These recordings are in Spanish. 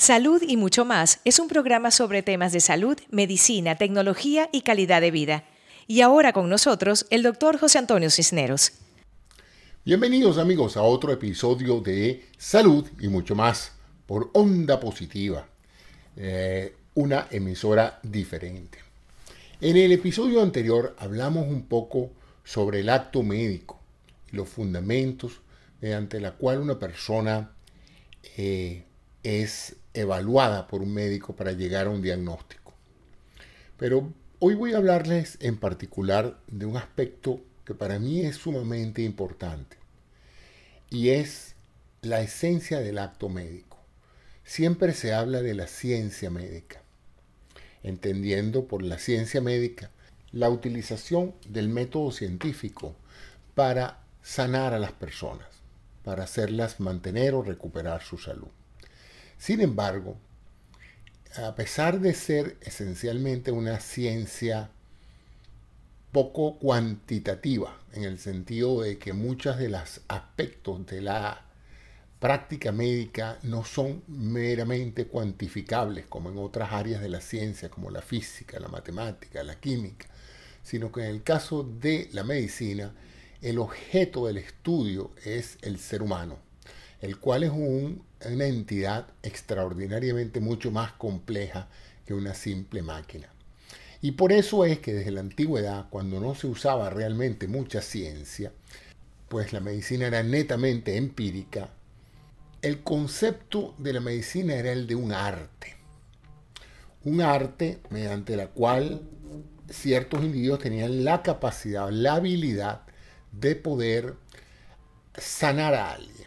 Salud y mucho más es un programa sobre temas de salud, medicina, tecnología y calidad de vida. Y ahora con nosotros el doctor José Antonio Cisneros. Bienvenidos amigos a otro episodio de Salud y mucho más por Onda Positiva, eh, una emisora diferente. En el episodio anterior hablamos un poco sobre el acto médico y los fundamentos mediante la cual una persona eh, es evaluada por un médico para llegar a un diagnóstico. Pero hoy voy a hablarles en particular de un aspecto que para mí es sumamente importante y es la esencia del acto médico. Siempre se habla de la ciencia médica, entendiendo por la ciencia médica la utilización del método científico para sanar a las personas, para hacerlas mantener o recuperar su salud. Sin embargo, a pesar de ser esencialmente una ciencia poco cuantitativa, en el sentido de que muchos de los aspectos de la práctica médica no son meramente cuantificables como en otras áreas de la ciencia, como la física, la matemática, la química, sino que en el caso de la medicina, el objeto del estudio es el ser humano, el cual es un una entidad extraordinariamente mucho más compleja que una simple máquina. Y por eso es que desde la antigüedad, cuando no se usaba realmente mucha ciencia, pues la medicina era netamente empírica, el concepto de la medicina era el de un arte. Un arte mediante la cual ciertos individuos tenían la capacidad, la habilidad de poder sanar a alguien.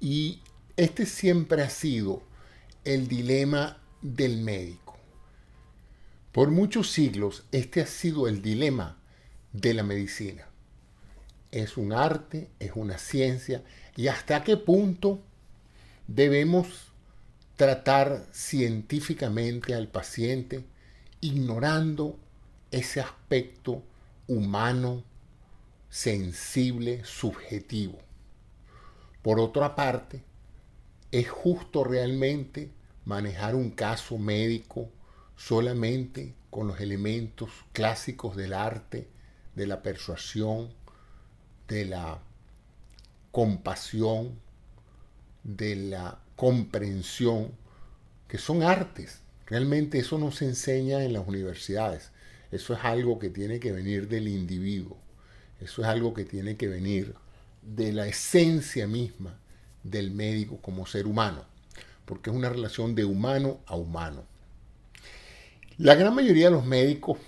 Y este siempre ha sido el dilema del médico. Por muchos siglos este ha sido el dilema de la medicina. Es un arte, es una ciencia y hasta qué punto debemos tratar científicamente al paciente ignorando ese aspecto humano, sensible, subjetivo. Por otra parte, ¿es justo realmente manejar un caso médico solamente con los elementos clásicos del arte, de la persuasión, de la compasión, de la comprensión, que son artes? Realmente eso no se enseña en las universidades. Eso es algo que tiene que venir del individuo. Eso es algo que tiene que venir de la esencia misma del médico como ser humano, porque es una relación de humano a humano. La gran mayoría de los médicos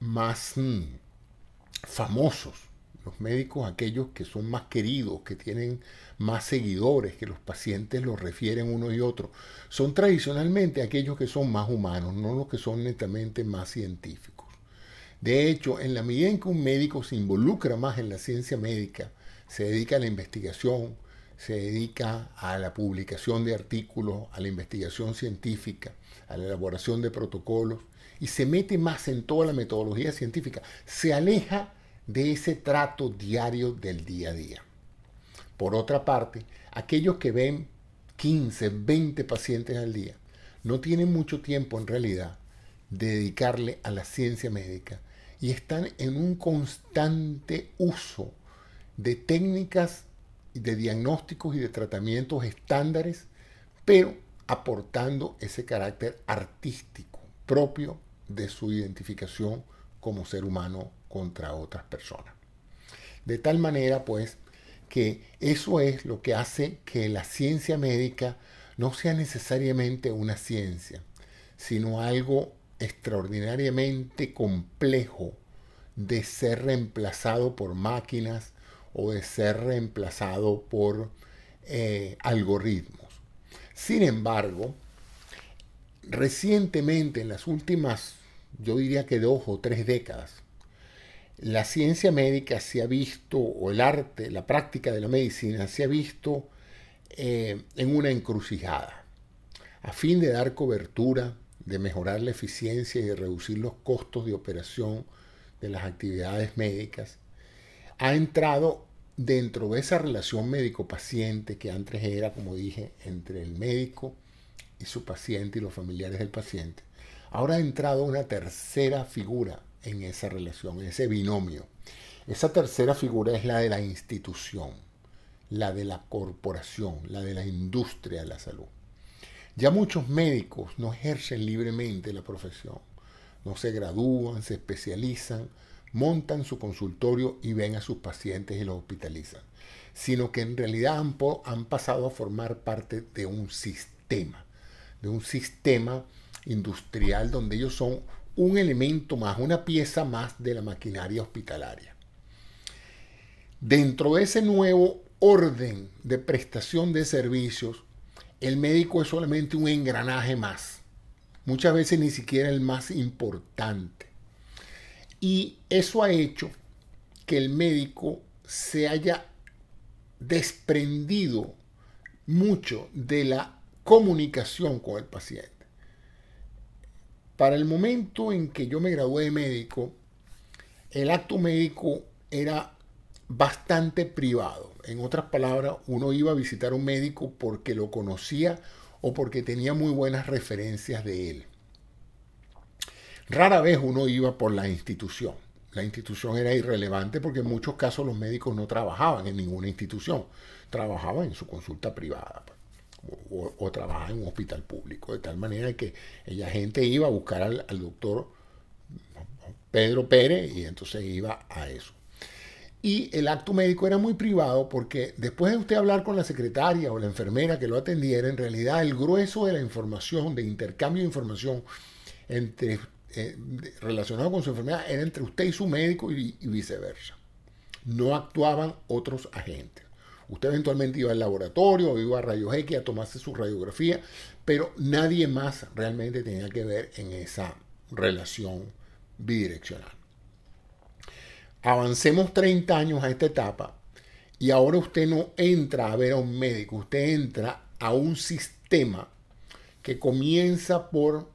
más mm, famosos, los médicos aquellos que son más queridos, que tienen más seguidores, que los pacientes los refieren uno y otro, son tradicionalmente aquellos que son más humanos, no los que son netamente más científicos. De hecho, en la medida en que un médico se involucra más en la ciencia médica, se dedica a la investigación, se dedica a la publicación de artículos, a la investigación científica, a la elaboración de protocolos y se mete más en toda la metodología científica. Se aleja de ese trato diario del día a día. Por otra parte, aquellos que ven 15, 20 pacientes al día no tienen mucho tiempo en realidad de dedicarle a la ciencia médica y están en un constante uso de técnicas de diagnósticos y de tratamientos estándares, pero aportando ese carácter artístico propio de su identificación como ser humano contra otras personas. De tal manera, pues, que eso es lo que hace que la ciencia médica no sea necesariamente una ciencia, sino algo extraordinariamente complejo de ser reemplazado por máquinas, o de ser reemplazado por eh, algoritmos. Sin embargo, recientemente, en las últimas, yo diría que dos o tres décadas, la ciencia médica se ha visto, o el arte, la práctica de la medicina, se ha visto eh, en una encrucijada. A fin de dar cobertura, de mejorar la eficiencia y de reducir los costos de operación de las actividades médicas, ha entrado dentro de esa relación médico-paciente que antes era, como dije, entre el médico y su paciente y los familiares del paciente, ahora ha entrado una tercera figura en esa relación, en ese binomio. Esa tercera figura es la de la institución, la de la corporación, la de la industria de la salud. Ya muchos médicos no ejercen libremente la profesión, no se gradúan, se especializan, montan su consultorio y ven a sus pacientes y los hospitalizan, sino que en realidad han, han pasado a formar parte de un sistema, de un sistema industrial donde ellos son un elemento más, una pieza más de la maquinaria hospitalaria. Dentro de ese nuevo orden de prestación de servicios, el médico es solamente un engranaje más, muchas veces ni siquiera el más importante. Y eso ha hecho que el médico se haya desprendido mucho de la comunicación con el paciente. Para el momento en que yo me gradué de médico, el acto médico era bastante privado. En otras palabras, uno iba a visitar a un médico porque lo conocía o porque tenía muy buenas referencias de él. Rara vez uno iba por la institución. La institución era irrelevante porque en muchos casos los médicos no trabajaban en ninguna institución, trabajaban en su consulta privada pues, o, trabajaban en un hospital público, de tal manera que la gente iba a buscar al, al doctor Pedro Pérez y entonces iba a eso. Y el acto médico era muy privado porque después de usted hablar con la secretaria o la enfermera que lo atendiera, en realidad el grueso de la información, de intercambio de información entre eh, relacionado con su enfermedad era entre usted y su médico y, viceversa. No actuaban otros agentes. Usted eventualmente iba al laboratorio o iba a rayos X a tomarse su radiografía, pero nadie más realmente tenía que ver en esa relación bidireccional. Avancemos 30 años a esta etapa y ahora usted no entra a ver a un médico, usted entra a un sistema que comienza por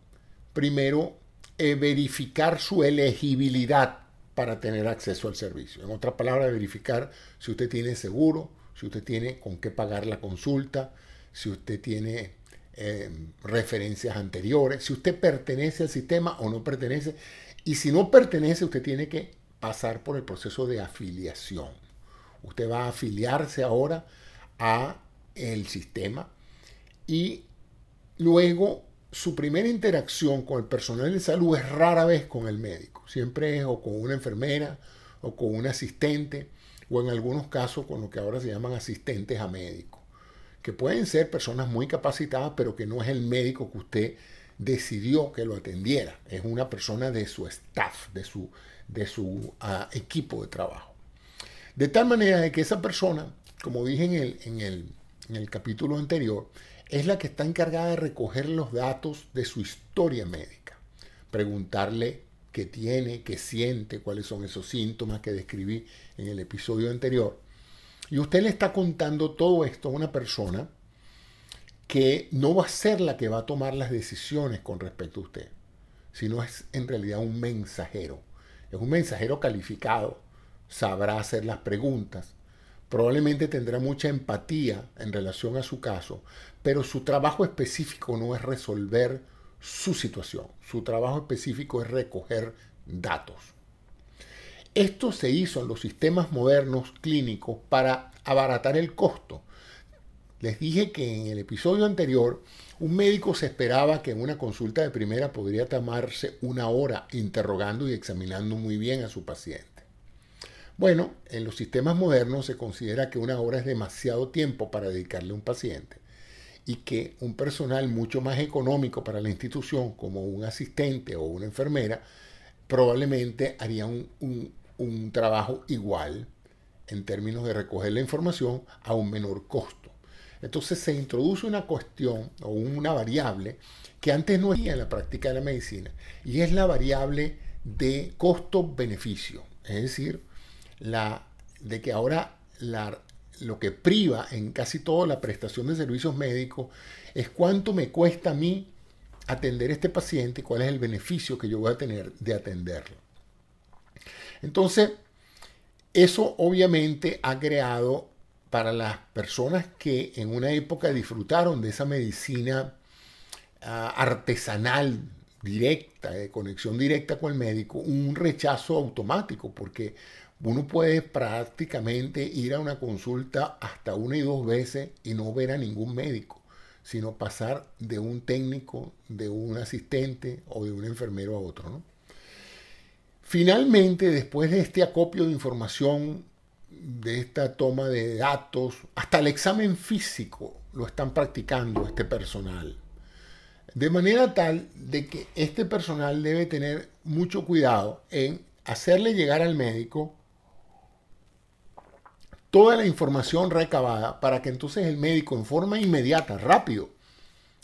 primero eh, verificar su elegibilidad para tener acceso al servicio. En otras palabras, verificar si usted tiene seguro, si usted tiene con qué pagar la consulta, si usted tiene eh, referencias anteriores, si usted pertenece al sistema o no pertenece. Y si no pertenece, usted tiene que pasar por el proceso de afiliación. Usted va a afiliarse ahora a el sistema y luego su primera interacción con el personal de salud es rara vez con el médico. Siempre es o con una enfermera o con un asistente o en algunos casos con lo que ahora se llaman asistentes a médicos, que pueden ser personas muy capacitadas, pero que no es el médico que usted decidió que lo atendiera. Es una persona de su staff, de su, de su ah, equipo de trabajo. De tal manera de que esa persona, como dije en el, en el, en el capítulo anterior, es la que está encargada de recoger los datos de su historia médica, preguntarle qué tiene, qué siente, cuáles son esos síntomas que describí en el episodio anterior. Y usted le está contando todo esto a una persona que no va a ser la que va a tomar las decisiones con respecto a usted, sino es en realidad un mensajero. Es un mensajero calificado, sabrá hacer las preguntas, probablemente tendrá mucha empatía en relación a su caso, pero su trabajo específico no es resolver su situación, su trabajo específico es recoger datos. Esto se hizo en los sistemas modernos clínicos para abaratar el costo. Les dije que en el episodio anterior un médico se esperaba que en una consulta de primera podría tomarse una hora interrogando y examinando muy bien a su paciente. Bueno, en los sistemas modernos se considera que una hora es demasiado tiempo para dedicarle a un paciente y que un personal mucho más económico para la institución, como un asistente o una enfermera, probablemente haría un, un trabajo igual en términos de recoger la información a un menor costo. Entonces se introduce una cuestión o una variable que antes no había en la práctica de la medicina y es la variable de costo-beneficio. Es decir, la, de que ahora lo que priva en casi toda la prestación de servicios médicos es cuánto me cuesta a mí atender a este paciente y cuál es el beneficio que yo voy a tener de atenderlo. Entonces, Eso obviamente ha creado para las personas que en una época disfrutaron de esa medicina ah, artesanal directa, de conexión directa con el médico, un rechazo automático, porque uno puede prácticamente ir a una consulta hasta una y dos veces y no ver a ningún médico, sino pasar de un técnico, de un asistente o de un enfermero a otro. Finalmente, después de este acopio de información, de esta toma de datos, hasta el examen físico lo están practicando este personal. De manera tal de que este personal debe tener mucho cuidado en hacerle llegar al médico toda la información recabada para que entonces el médico en forma inmediata, rápido,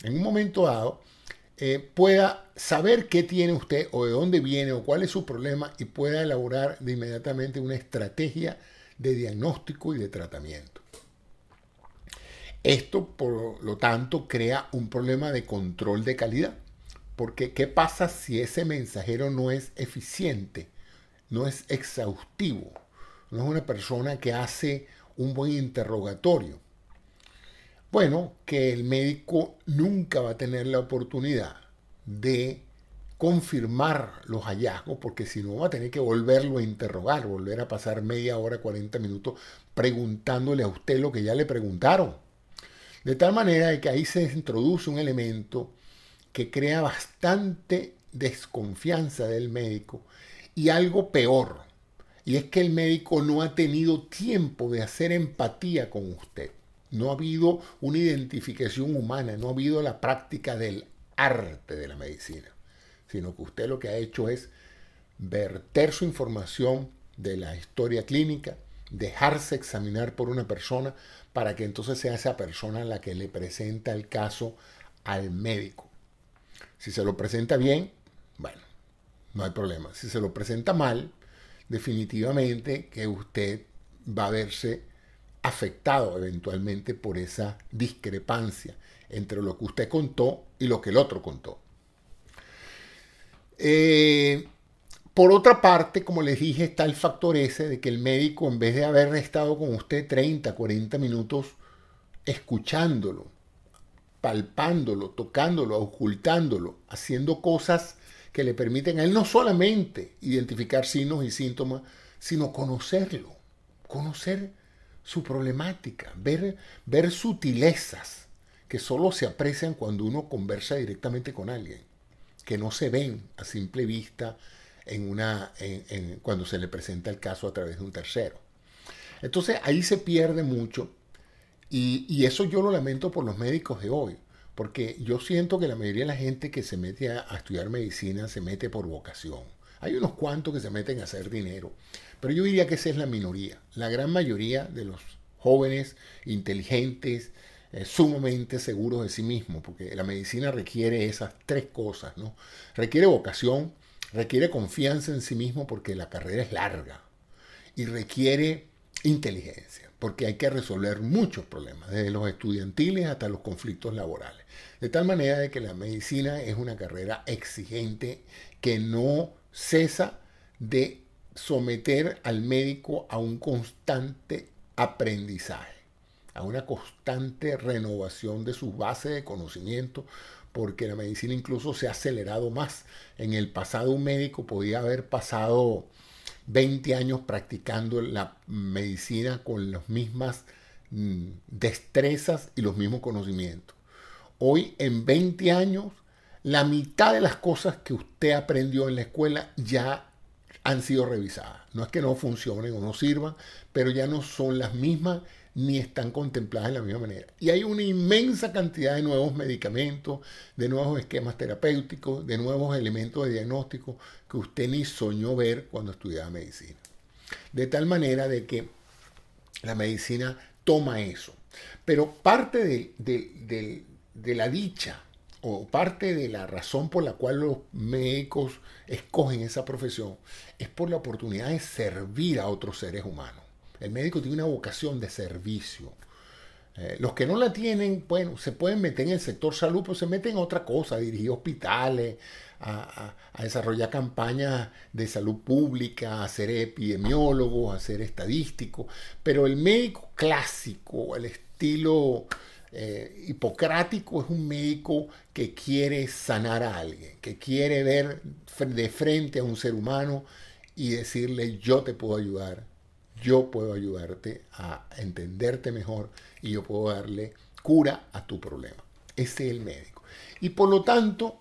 en un momento dado, eh, pueda saber qué tiene usted o de dónde viene o cuál es su problema y pueda elaborar de inmediatamente una estrategia de diagnóstico y de tratamiento. Esto, por lo tanto, crea un problema de control de calidad. Porque, ¿qué pasa si ese mensajero no es eficiente, no es exhaustivo, no es una persona que hace un buen interrogatorio? Bueno, que el médico nunca va a tener la oportunidad de confirmar los hallazgos, porque si no va a tener que volverlo a interrogar, volver a pasar media hora, 40 minutos preguntándole a usted lo que ya le preguntaron. De tal manera que ahí se introduce un elemento que crea bastante desconfianza del médico y algo peor, y es que el médico no ha tenido tiempo de hacer empatía con usted. No ha habido una identificación humana, no ha habido la práctica del arte de la medicina, sino que usted lo que ha hecho es verter su información de la historia clínica, dejarse examinar por una persona para que entonces sea esa persona la que le presenta el caso al médico. Si se lo presenta bien, bueno, no hay problema. Si se lo presenta mal, definitivamente que usted va a verse afectado eventualmente por esa discrepancia entre lo que usted contó y lo que el otro contó. Eh, por otra parte, como les dije, está el factor ese de que el médico, en vez de haber estado con usted 30, 40 minutos escuchándolo, palpándolo, tocándolo, ocultándolo, haciendo cosas que le permiten a él no solamente identificar signos y síntomas, sino conocerlo, conocer su problemática, ver, ver sutilezas que solo se aprecian cuando uno conversa directamente con alguien, que no se ven a simple vista en una, en, cuando se le presenta el caso a través de un tercero. Entonces ahí se pierde mucho y, y, eso yo lo lamento por los médicos de hoy, porque yo siento que la mayoría de la gente que se mete a, estudiar medicina se mete por vocación. Hay unos cuantos que se meten a hacer dinero, pero yo diría que esa es la minoría. La gran mayoría de los jóvenes, inteligentes, eh, sumamente seguros de sí mismos, porque la medicina requiere esas tres cosas, ¿no? Requiere vocación, requiere confianza en sí mismo porque la carrera es larga y requiere inteligencia porque hay que resolver muchos problemas, desde los estudiantiles hasta los conflictos laborales. De tal manera de que la medicina es una carrera exigente que no cesa de someter al médico a un constante aprendizaje, a una constante renovación de sus bases de conocimiento, porque la medicina incluso se ha acelerado más. En el pasado un médico podía haber pasado 20 años practicando la medicina con las mismas mm, destrezas y los mismos conocimientos. Hoy en 20 años, la mitad de las cosas que usted aprendió en la escuela ya han sido revisadas. No es que no funcionen o no sirvan, pero ya no son las mismas ni están contempladas de la misma manera. Y hay una inmensa cantidad de nuevos medicamentos, de nuevos esquemas terapéuticos, de nuevos elementos de diagnóstico que usted ni soñó ver cuando estudiaba medicina. De tal manera de que la medicina toma eso. Pero parte de, de la dicha o parte de la razón por la cual los médicos escogen esa profesión es por la oportunidad de servir a otros seres humanos. El médico tiene una vocación de servicio. Eh, los que no la tienen, bueno, se pueden meter en el sector salud, pero se meten en otra cosa, a dirigir hospitales, a, desarrollar campañas de salud pública, a ser epidemiólogos, a ser estadísticos. Pero el médico clásico, el estilo eh, hipocrático, es un médico que quiere sanar a alguien, que quiere ver de frente a un ser humano y decirle yo te puedo ayudar, yo puedo ayudarte a entenderte mejor y yo puedo darle cura a tu problema. Ese es el médico. Y por lo tanto,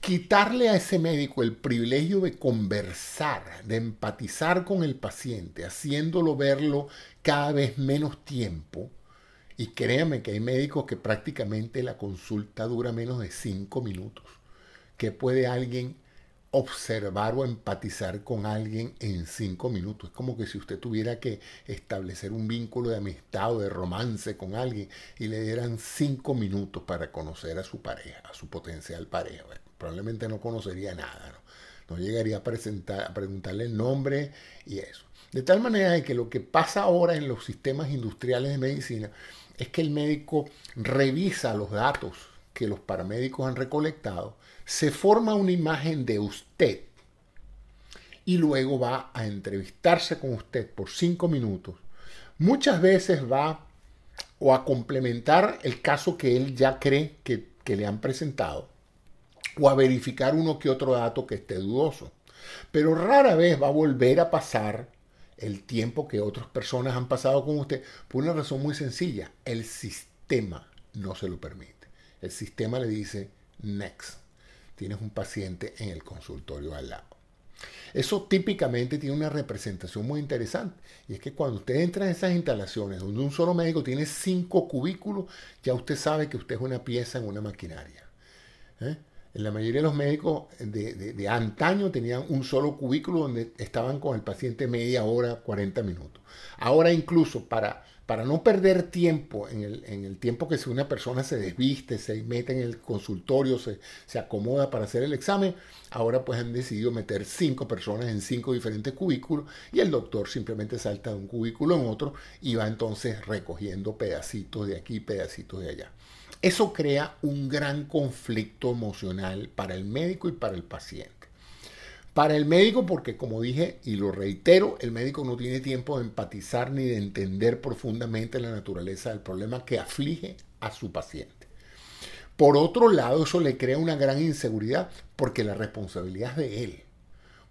quitarle a ese médico el privilegio de conversar, de empatizar con el paciente, haciéndolo verlo cada vez menos tiempo. Y créame que hay médicos que prácticamente la consulta dura menos de cinco minutos. que puede alguien observar o empatizar con alguien en cinco minutos. Es como que si usted tuviera que establecer un vínculo de amistad o de romance con alguien y le dieran cinco minutos para conocer a su pareja, a su potencial pareja. probablemente no conocería nada, ¿no? llegaría a, presentar, a preguntarle el nombre y eso. De tal manera que lo que pasa ahora en los sistemas industriales de medicina es que el médico revisa los datos que los paramédicos han recolectado se forma una imagen de usted y luego va a entrevistarse con usted por cinco minutos. Muchas veces va o a complementar el caso que él ya cree que, le han presentado o a verificar uno que otro dato que esté dudoso. Pero rara vez va a volver a pasar el tiempo que otras personas han pasado con usted por una razón muy sencilla. El sistema no se lo permite. El sistema le dice next tienes un paciente en el consultorio al lado. Eso típicamente tiene una representación muy interesante. Y es que cuando usted entra en esas instalaciones donde un solo médico tiene cinco cubículos, ya usted sabe que usted es una pieza en una maquinaria. ¿eh? En la mayoría de los médicos de, de, antaño tenían un solo cubículo donde estaban con el paciente media hora, 40 minutos. Ahora incluso para para no perder tiempo en el, tiempo que si una persona se desviste, se mete en el consultorio, se, se, acomoda para hacer el examen, ahora pues han decidido meter cinco personas en cinco diferentes cubículos y el doctor simplemente salta de un cubículo en otro y va entonces recogiendo pedacitos de aquí, pedacitos de allá. Eso crea un gran conflicto emocional para el médico y para el paciente. Para el médico, porque como dije y lo reitero, el médico no tiene tiempo de empatizar ni de entender profundamente la naturaleza del problema que aflige a su paciente. Por otro lado, eso le crea una gran inseguridad porque la responsabilidad es de él.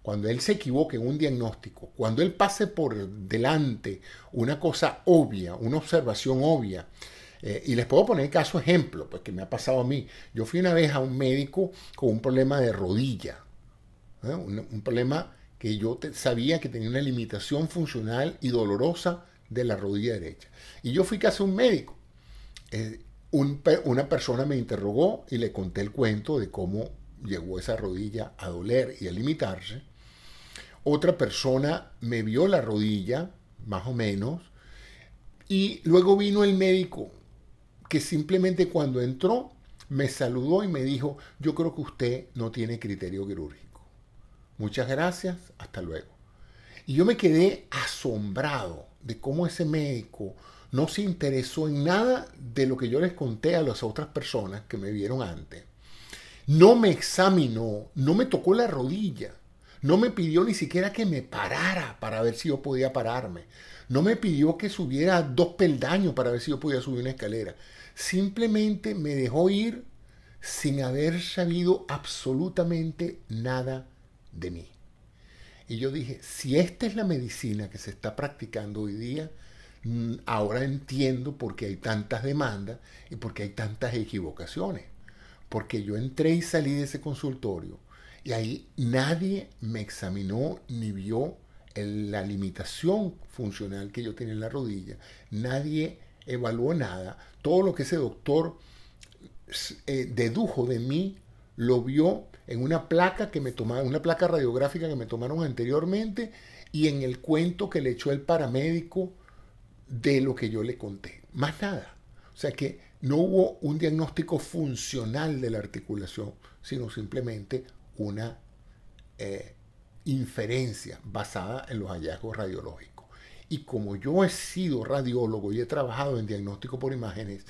Cuando él se equivoque en un diagnóstico, cuando él pase por delante una cosa obvia, una observación obvia, eh, y les puedo poner caso ejemplo, pues que me ha pasado a mí. Yo fui una vez a un médico con un problema de rodilla ¿eh? un, problema que yo sabía que tenía una limitación funcional y dolorosa de la rodilla derecha. Y yo fui casi un médico. Eh, una persona me interrogó y le conté el cuento de cómo llegó esa rodilla a doler y a limitarse. Otra persona me vio la rodilla, más o menos, y luego vino el médico que simplemente cuando entró me saludó y me dijo, yo creo que usted no tiene criterio quirúrgico. Muchas gracias, hasta luego. Y yo me quedé asombrado de cómo ese médico no se interesó en nada de lo que yo les conté a las otras personas que me vieron antes. No me examinó, no me tocó la rodilla, no me pidió ni siquiera que me parara para ver si yo podía pararme. No me pidió que subiera dos peldaños para ver si yo podía subir una escalera. Simplemente me dejó ir sin haber sabido absolutamente nada de mí. Y yo dije, si esta es la medicina que se está practicando hoy día, mm, ahora entiendo por qué hay tantas demandas y por qué hay tantas equivocaciones. Porque yo entré y salí de ese consultorio y ahí nadie me examinó ni vio la limitación funcional que yo tenía en la rodilla. Nadie evaluó nada. Todo lo que ese doctor eh, dedujo de mí lo vio en una placa que me tomaron, una placa radiográfica que me tomaron anteriormente y en el cuento que le echó el paramédico de lo que yo le conté. Más nada. O sea que no hubo un diagnóstico funcional de la articulación, sino simplemente una eh, inferencia basada en los hallazgos radiológicos. y como yo he sido radiólogo y he trabajado en diagnóstico por imágenes,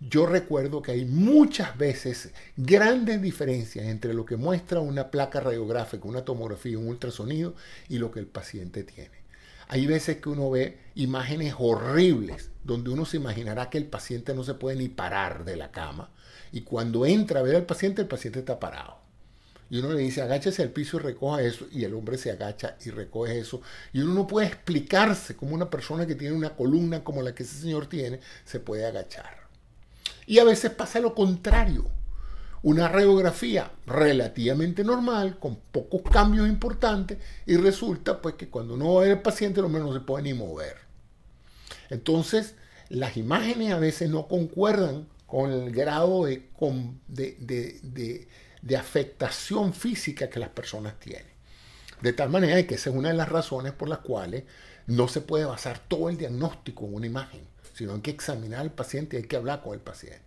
yo recuerdo que hay muchas veces grandes diferencias entre lo que muestra una placa radiográfica, una tomografía, un ultrasonido y lo que el paciente tiene. Hay veces que uno ve imágenes horribles donde uno se imaginará que el paciente no se puede ni parar de la cama y cuando entra a ver al paciente el paciente está parado. Y uno le dice, agáchese al piso y recoja eso. Y el hombre se agacha y recoge eso. Y uno no puede explicarse cómo una persona que tiene una columna como la que ese señor tiene se puede agachar. Y a veces pasa lo contrario. Una radiografía relativamente normal, con pocos cambios importantes, y resulta pues que cuando uno ve al paciente, lo menos no se puede ni mover. Entonces, las imágenes a veces no concuerdan con el grado de, de, afectación física que las personas tienen. De tal manera que esa es una de las razones por las cuales no se puede basar todo el diagnóstico en una imagen sino hay que examinar al paciente y hay que hablar con el paciente.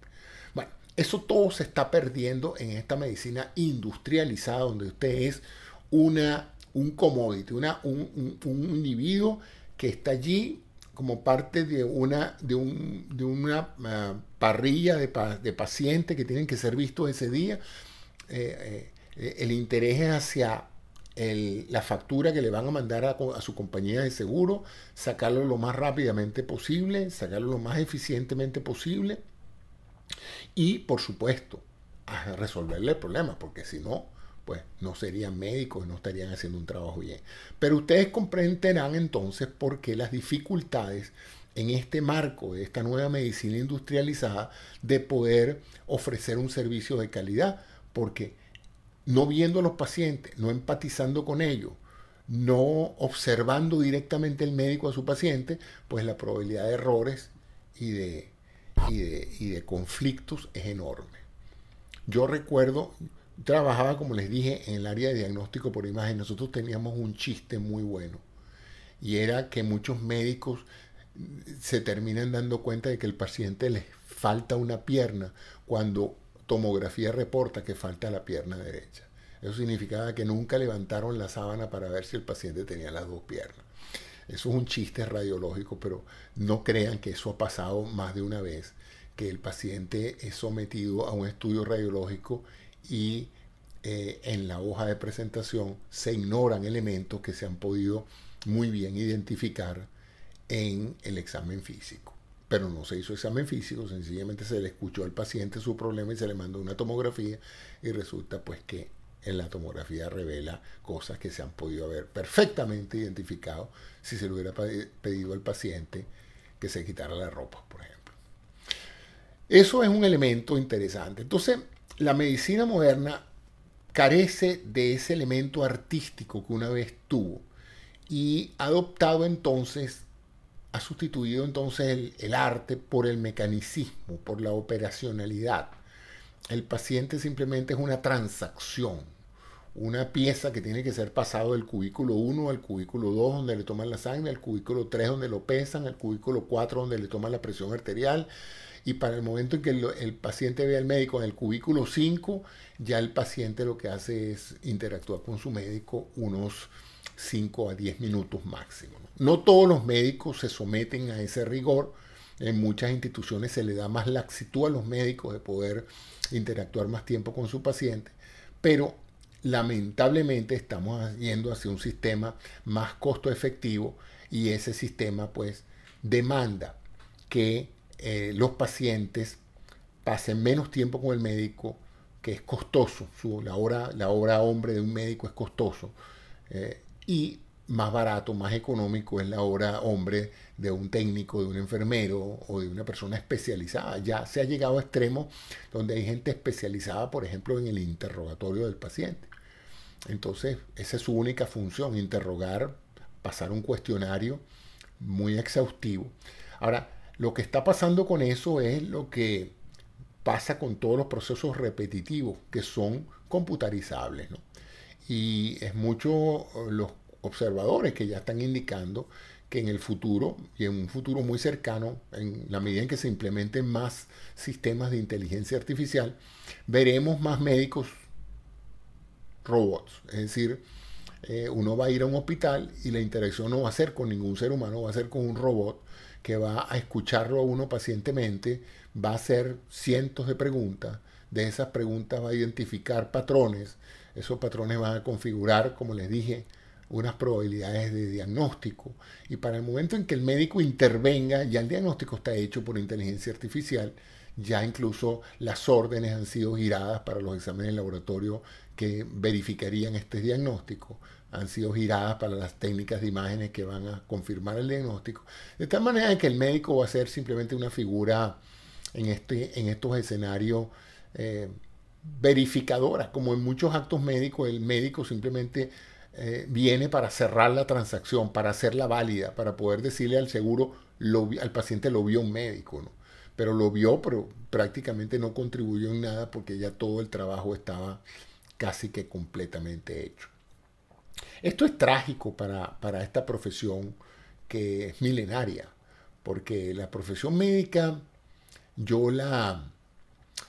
Bueno, eso todo se está perdiendo en esta medicina industrializada, donde usted es una, un commodity, una, un, individuo que está allí como parte de una, de de una ah, parrilla de, de, pacientes que tienen que ser vistos ese día. Eh, eh, el interés es hacia la factura que le van a mandar a, su compañía de seguro, sacarlo lo más rápidamente posible, sacarlo lo más eficientemente posible y, por supuesto, resolverle el problema, porque si no, pues no serían médicos no estarían haciendo un trabajo bien. Pero ustedes comprenderán entonces por qué las dificultades en este marco de esta nueva medicina industrializada de poder ofrecer un servicio de calidad, porque no viendo a los pacientes, no empatizando con ellos, no observando directamente el médico a su paciente, pues la probabilidad de errores y de, y de, conflictos es enorme. Yo recuerdo, trabajaba, como les dije, en el área de diagnóstico por imagen. Nosotros teníamos un chiste muy bueno. Y era que muchos médicos se terminan dando cuenta de que el paciente les falta una pierna cuando tomografía reporta que falta la pierna derecha. Eso significaba que nunca levantaron la sábana para ver si el paciente tenía las dos piernas. Eso es un chiste radiológico, pero no crean que eso ha pasado más de una vez, que el paciente es sometido a un estudio radiológico y eh, en la hoja de presentación se ignoran elementos que se han podido muy bien identificar en el examen físico pero no se hizo examen físico, sencillamente se le escuchó al paciente su problema y se le mandó una tomografía y resulta pues que en la tomografía revela cosas que se han podido haber perfectamente identificado si se le hubiera pedido al paciente que se quitara la ropa, por ejemplo. Eso es un elemento interesante. Entonces, la medicina moderna carece de ese elemento artístico que una vez tuvo y ha adoptado entonces ha sustituido entonces el, arte por el mecanicismo, por la operacionalidad. El paciente simplemente es una transacción, una pieza que tiene que ser pasado del cubículo 1 al cubículo 2 donde le toman la sangre, al cubículo 3 donde lo pesan, al cubículo 4 donde le toman la presión arterial y para el momento en que el, paciente ve al médico en el cubículo 5, ya el paciente lo que hace es interactuar con su médico unos 5 a 10 minutos máximo. Todos los médicos se someten a ese rigor. En muchas instituciones se le da más laxitud a los médicos de poder interactuar más tiempo con su paciente, pero lamentablemente estamos yendo hacia un sistema más costo efectivo y ese sistema pues demanda que eh, los pacientes pasen menos tiempo con el médico, que es costoso, su, la, hora, la hora hombre de un médico es costoso, eh, y más barato, más económico es la hora hombre de un técnico, de un enfermero o de una persona especializada. Ya se ha llegado a extremos donde hay gente especializada, por ejemplo, en el interrogatorio del paciente. Entonces, esa es su única función, interrogar, pasar un cuestionario muy exhaustivo. Ahora, lo que está pasando con eso es lo que pasa con todos los procesos repetitivos que son computarizables. Y es mucho los observadores que ya están indicando que en el futuro, y en un futuro muy cercano, en la medida en que se implementen más sistemas de inteligencia artificial, veremos más médicos robots. Es decir, eh, uno va a ir a un hospital y la interacción no va a ser con ningún ser humano, va a ser con un robot que va a escucharlo a uno pacientemente, va a hacer cientos de preguntas, de esas preguntas va a identificar patrones, esos patrones van a configurar, como les dije, unas probabilidades de diagnóstico. Y para el momento en que el médico intervenga, ya el diagnóstico está hecho por inteligencia artificial, ya incluso las órdenes han sido giradas para los exámenes de laboratorio que verificarían este diagnóstico, han sido giradas para las técnicas de imágenes que van a confirmar el diagnóstico, de tal manera que el médico va a ser simplemente una figura en, este, en estos escenarios eh, verificadora, como en muchos actos médicos, el médico simplemente eh, viene para cerrar la transacción, para hacerla válida, para poder decirle al seguro, lo, al paciente lo vio un médico, ¿no? pero lo vio, pero prácticamente no contribuyó en nada porque ya todo el trabajo estaba casi que completamente hecho. Esto es trágico para, esta profesión que es milenaria, porque la profesión médica yo la,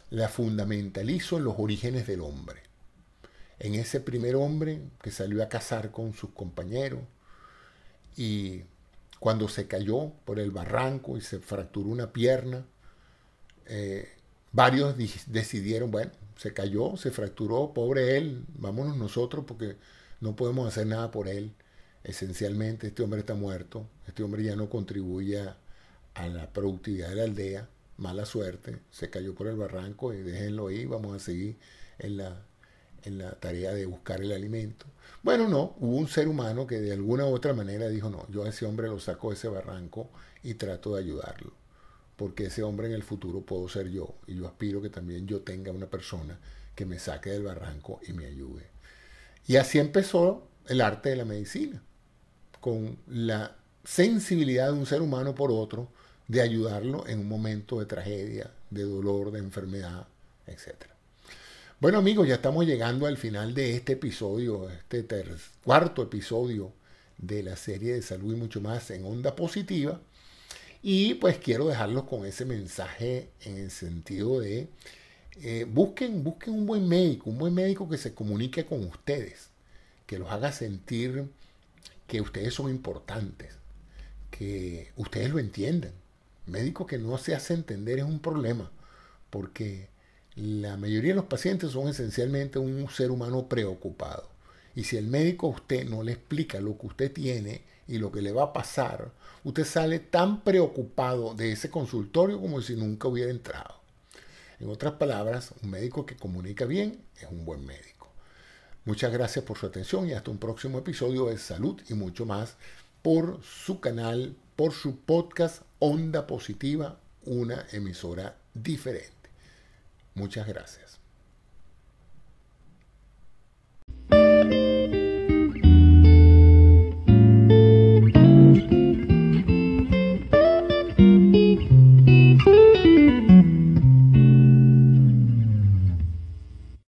la fundamentalizo en los orígenes del hombre. En ese primer hombre que salió a cazar con sus compañeros y cuando se cayó por el barranco y se fracturó una pierna, eh, varios decidieron, bueno, se cayó, se fracturó, pobre él, vámonos nosotros porque no podemos hacer nada por él. Esencialmente este hombre está muerto, este hombre ya no contribuye a, la productividad de la aldea, mala suerte, se cayó por el barranco y déjenlo ahí, vamos a seguir en la, en la tarea de buscar el alimento. Bueno, no, hubo un ser humano que de alguna u otra manera dijo, no, yo a ese hombre lo saco de ese barranco y trato de ayudarlo porque ese hombre en el futuro puedo ser yo y yo aspiro que también yo tenga una persona que me saque del barranco y me ayude. Y así empezó el arte de la medicina, con la sensibilidad de un ser humano por otro, de ayudarlo en un momento de tragedia, de dolor, de enfermedad, etc. Bueno amigos, ya estamos llegando al final de este episodio, este cuarto episodio de la serie de salud y mucho más en onda positiva. Y pues quiero dejarlos con ese mensaje en el sentido de eh, busquen, busquen un buen médico, un buen médico que se comunique con ustedes, que los haga sentir que ustedes son importantes, que ustedes lo entiendan. Médico que no se hace entender es un problema, porque la mayoría de los pacientes son esencialmente un ser humano preocupado. Y si el médico a usted no le explica lo que usted tiene y lo que le va a pasar, usted sale tan preocupado de ese consultorio como si nunca hubiera entrado. En otras palabras, un médico que comunica bien es un buen médico. Muchas gracias por su atención y hasta un próximo episodio de Salud y mucho más por su canal, por su podcast Onda Positiva, una emisora diferente. Muchas gracias.